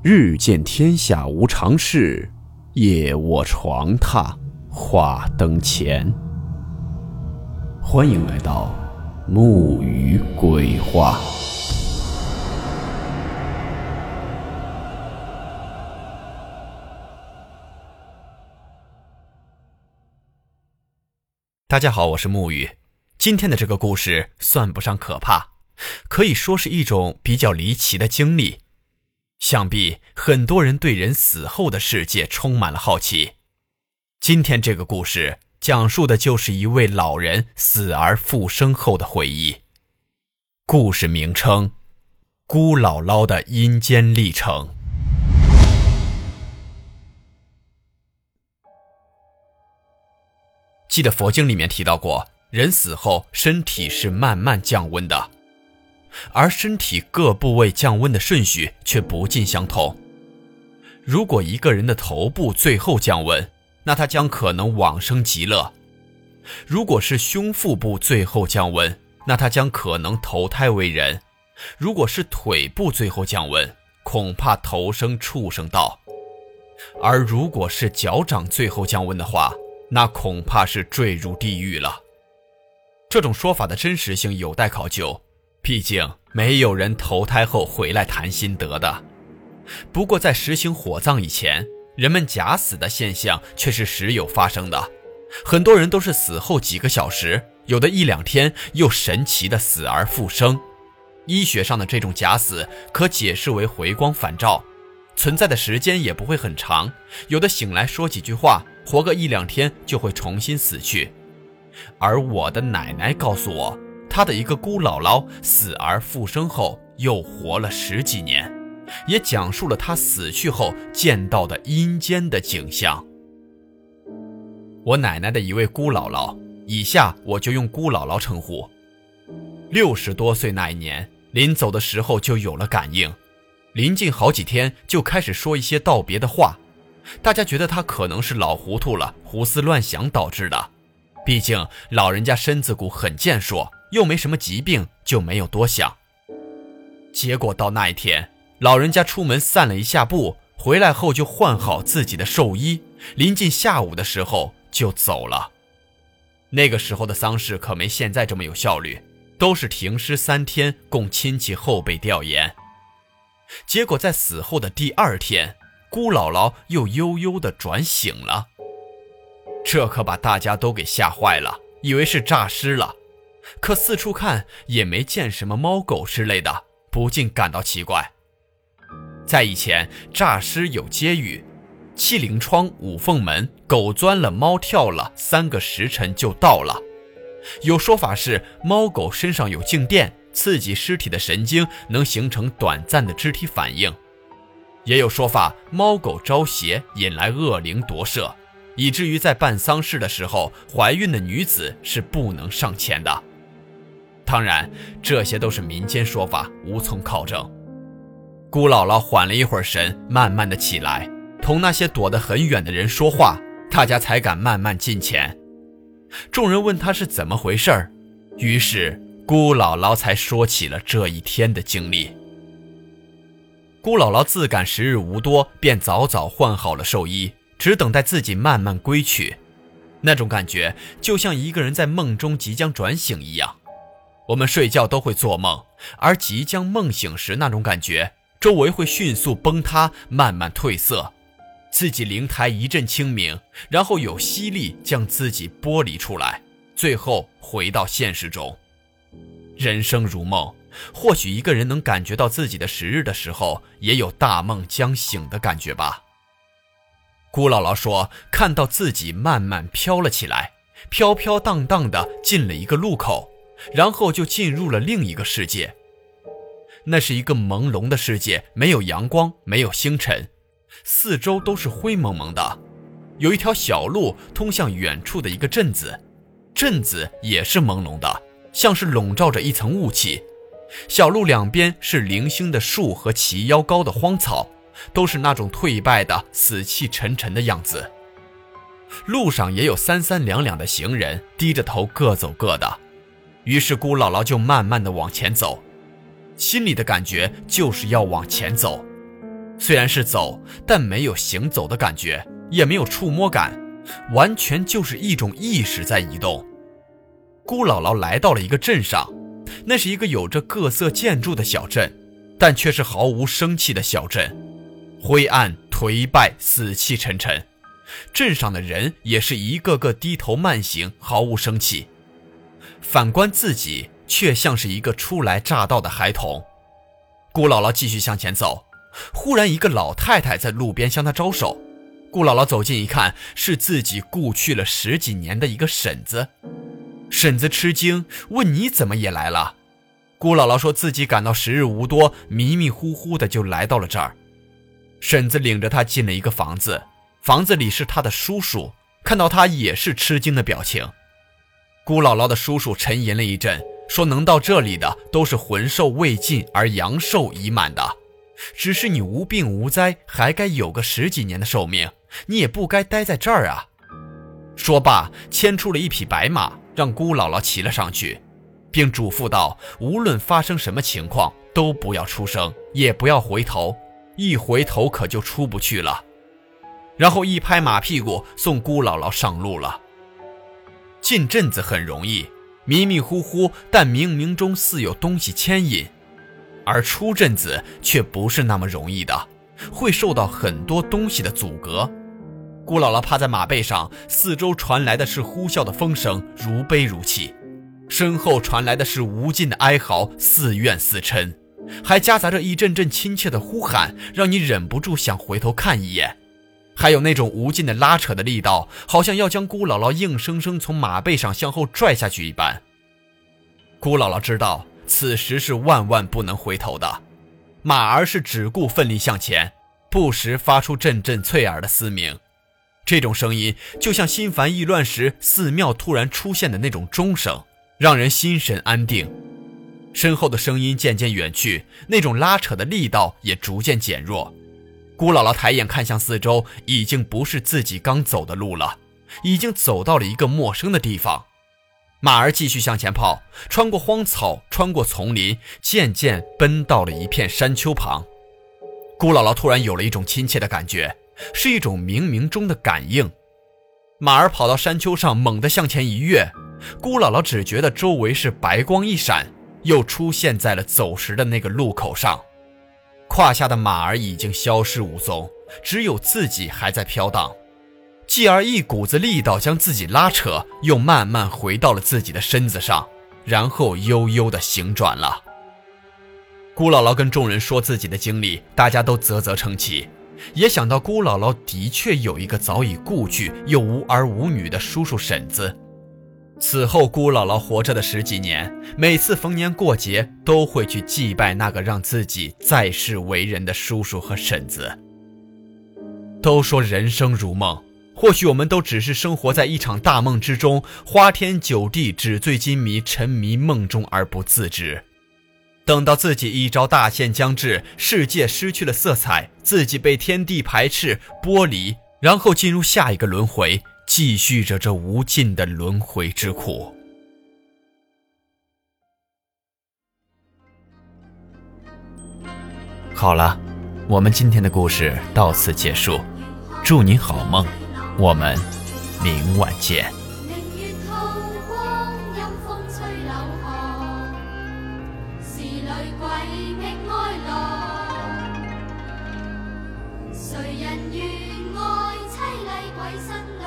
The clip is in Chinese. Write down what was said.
日见天下无常事，夜卧床榻话灯前。欢迎来到木鱼鬼话。大家好，我是木鱼。今天的这个故事算不上可怕，可以说是一种比较离奇的经历。想必很多人对人死后的世界充满了好奇。今天这个故事讲述的就是一位老人死而复生后的回忆。故事名称：孤姥姥的阴间历程。记得佛经里面提到过，人死后身体是慢慢降温的。而身体各部位降温的顺序却不尽相同。如果一个人的头部最后降温，那他将可能往生极乐；如果是胸腹部最后降温，那他将可能投胎为人；如果是腿部最后降温，恐怕投生畜生道；而如果是脚掌最后降温的话，那恐怕是坠入地狱了。这种说法的真实性有待考究。毕竟没有人投胎后回来谈心得的。不过在实行火葬以前，人们假死的现象却是时有发生的。很多人都是死后几个小时，有的一两天，又神奇的死而复生。医学上的这种假死可解释为回光返照，存在的时间也不会很长。有的醒来说几句话，活个一两天就会重新死去。而我的奶奶告诉我。他的一个姑姥姥死而复生后又活了十几年，也讲述了他死去后见到的阴间的景象。我奶奶的一位姑姥姥，以下我就用姑姥姥称呼。六十多岁那一年，临走的时候就有了感应，临近好几天就开始说一些道别的话，大家觉得他可能是老糊涂了，胡思乱想导致的。毕竟老人家身子骨很健硕。又没什么疾病，就没有多想。结果到那一天，老人家出门散了一下步，回来后就换好自己的寿衣，临近下午的时候就走了。那个时候的丧事可没现在这么有效率，都是停尸三天，供亲戚后辈调研。结果在死后的第二天，姑姥姥又悠悠地转醒了，这可把大家都给吓坏了，以为是诈尸了。可四处看也没见什么猫狗之类的，不禁感到奇怪。在以前，诈尸有接语：七灵窗，五凤门，狗钻了，猫跳了，三个时辰就到了。有说法是猫狗身上有静电，刺激尸体的神经，能形成短暂的肢体反应；也有说法猫狗招邪，引来恶灵夺舍，以至于在办丧事的时候，怀孕的女子是不能上前的。当然，这些都是民间说法，无从考证。姑姥姥缓了一会儿神，慢慢的起来，同那些躲得很远的人说话，大家才敢慢慢近前。众人问他是怎么回事儿，于是姑姥姥才说起了这一天的经历。姑姥姥自感时日无多，便早早换好了寿衣，只等待自己慢慢归去。那种感觉，就像一个人在梦中即将转醒一样。我们睡觉都会做梦，而即将梦醒时那种感觉，周围会迅速崩塌，慢慢褪色，自己灵台一阵清明，然后有吸力将自己剥离出来，最后回到现实中。人生如梦，或许一个人能感觉到自己的时日的时候，也有大梦将醒的感觉吧。姑姥姥说，看到自己慢慢飘了起来，飘飘荡荡的进了一个路口。然后就进入了另一个世界。那是一个朦胧的世界，没有阳光，没有星辰，四周都是灰蒙蒙的。有一条小路通向远处的一个镇子，镇子也是朦胧的，像是笼罩着一层雾气。小路两边是零星的树和齐腰高的荒草，都是那种退败的、死气沉沉的样子。路上也有三三两两的行人，低着头各走各的。于是姑姥姥就慢慢的往前走，心里的感觉就是要往前走。虽然是走，但没有行走的感觉，也没有触摸感，完全就是一种意识在移动。姑姥姥来到了一个镇上，那是一个有着各色建筑的小镇，但却是毫无生气的小镇，灰暗、颓败、死气沉沉。镇上的人也是一个个低头慢行，毫无生气。反观自己，却像是一个初来乍到的孩童。姑姥姥继续向前走，忽然一个老太太在路边向她招手。姑姥姥走近一看，是自己故去了十几年的一个婶子。婶子吃惊，问：“你怎么也来了？”姑姥姥说自己感到时日无多，迷迷糊糊的就来到了这儿。婶子领着她进了一个房子，房子里是她的叔叔，看到她也是吃惊的表情。姑姥姥的叔叔沉吟了一阵，说：“能到这里的都是魂寿未尽而阳寿已满的，只是你无病无灾，还该有个十几年的寿命，你也不该待在这儿啊。”说罢，牵出了一匹白马。让姑姥姥骑了上去，并嘱咐道：“无论发生什么情况，都不要出声，也不要回头，一回头可就出不去了。”然后一拍马屁股，送姑姥姥上路了。进镇子很容易，迷迷糊糊，但冥冥中似有东西牵引；而出镇子却不是那么容易的，会受到很多东西的阻隔。姑姥姥趴在马背上，四周传来的是呼啸的风声，如悲如泣；身后传来的是无尽的哀嚎，似怨似嗔，还夹杂着一阵阵亲切的呼喊，让你忍不住想回头看一眼。还有那种无尽的拉扯的力道，好像要将姑姥姥硬生生从马背上向后拽下去一般。姑姥姥知道此时是万万不能回头的，马儿是只顾奋力向前，不时发出阵阵脆耳的嘶鸣。这种声音就像心烦意乱时寺庙突然出现的那种钟声，让人心神安定。身后的声音渐渐远去，那种拉扯的力道也逐渐减弱。姑姥姥抬眼看向四周，已经不是自己刚走的路了，已经走到了一个陌生的地方。马儿继续向前跑，穿过荒草，穿过丛林，渐渐奔到了一片山丘旁。姑姥姥突然有了一种亲切的感觉。是一种冥冥中的感应。马儿跑到山丘上，猛地向前一跃。姑姥姥只觉得周围是白光一闪，又出现在了走时的那个路口上。胯下的马儿已经消失无踪，只有自己还在飘荡。继而一股子力道将自己拉扯，又慢慢回到了自己的身子上，然后悠悠地行转了。姑姥姥跟众人说自己的经历，大家都啧啧称奇。也想到姑姥姥的确有一个早已故去又无儿无女的叔叔婶子。此后，姑姥姥活着的十几年，每次逢年过节都会去祭拜那个让自己在世为人的叔叔和婶子。都说人生如梦，或许我们都只是生活在一场大梦之中，花天酒地、纸醉金迷，沉迷梦中而不自知。等到自己一朝大限将至，世界失去了色彩，自己被天地排斥、剥离，然后进入下一个轮回，继续着这无尽的轮回之苦。好了，我们今天的故事到此结束，祝你好梦，我们明晚见。谁人愿爱凄厉鬼身。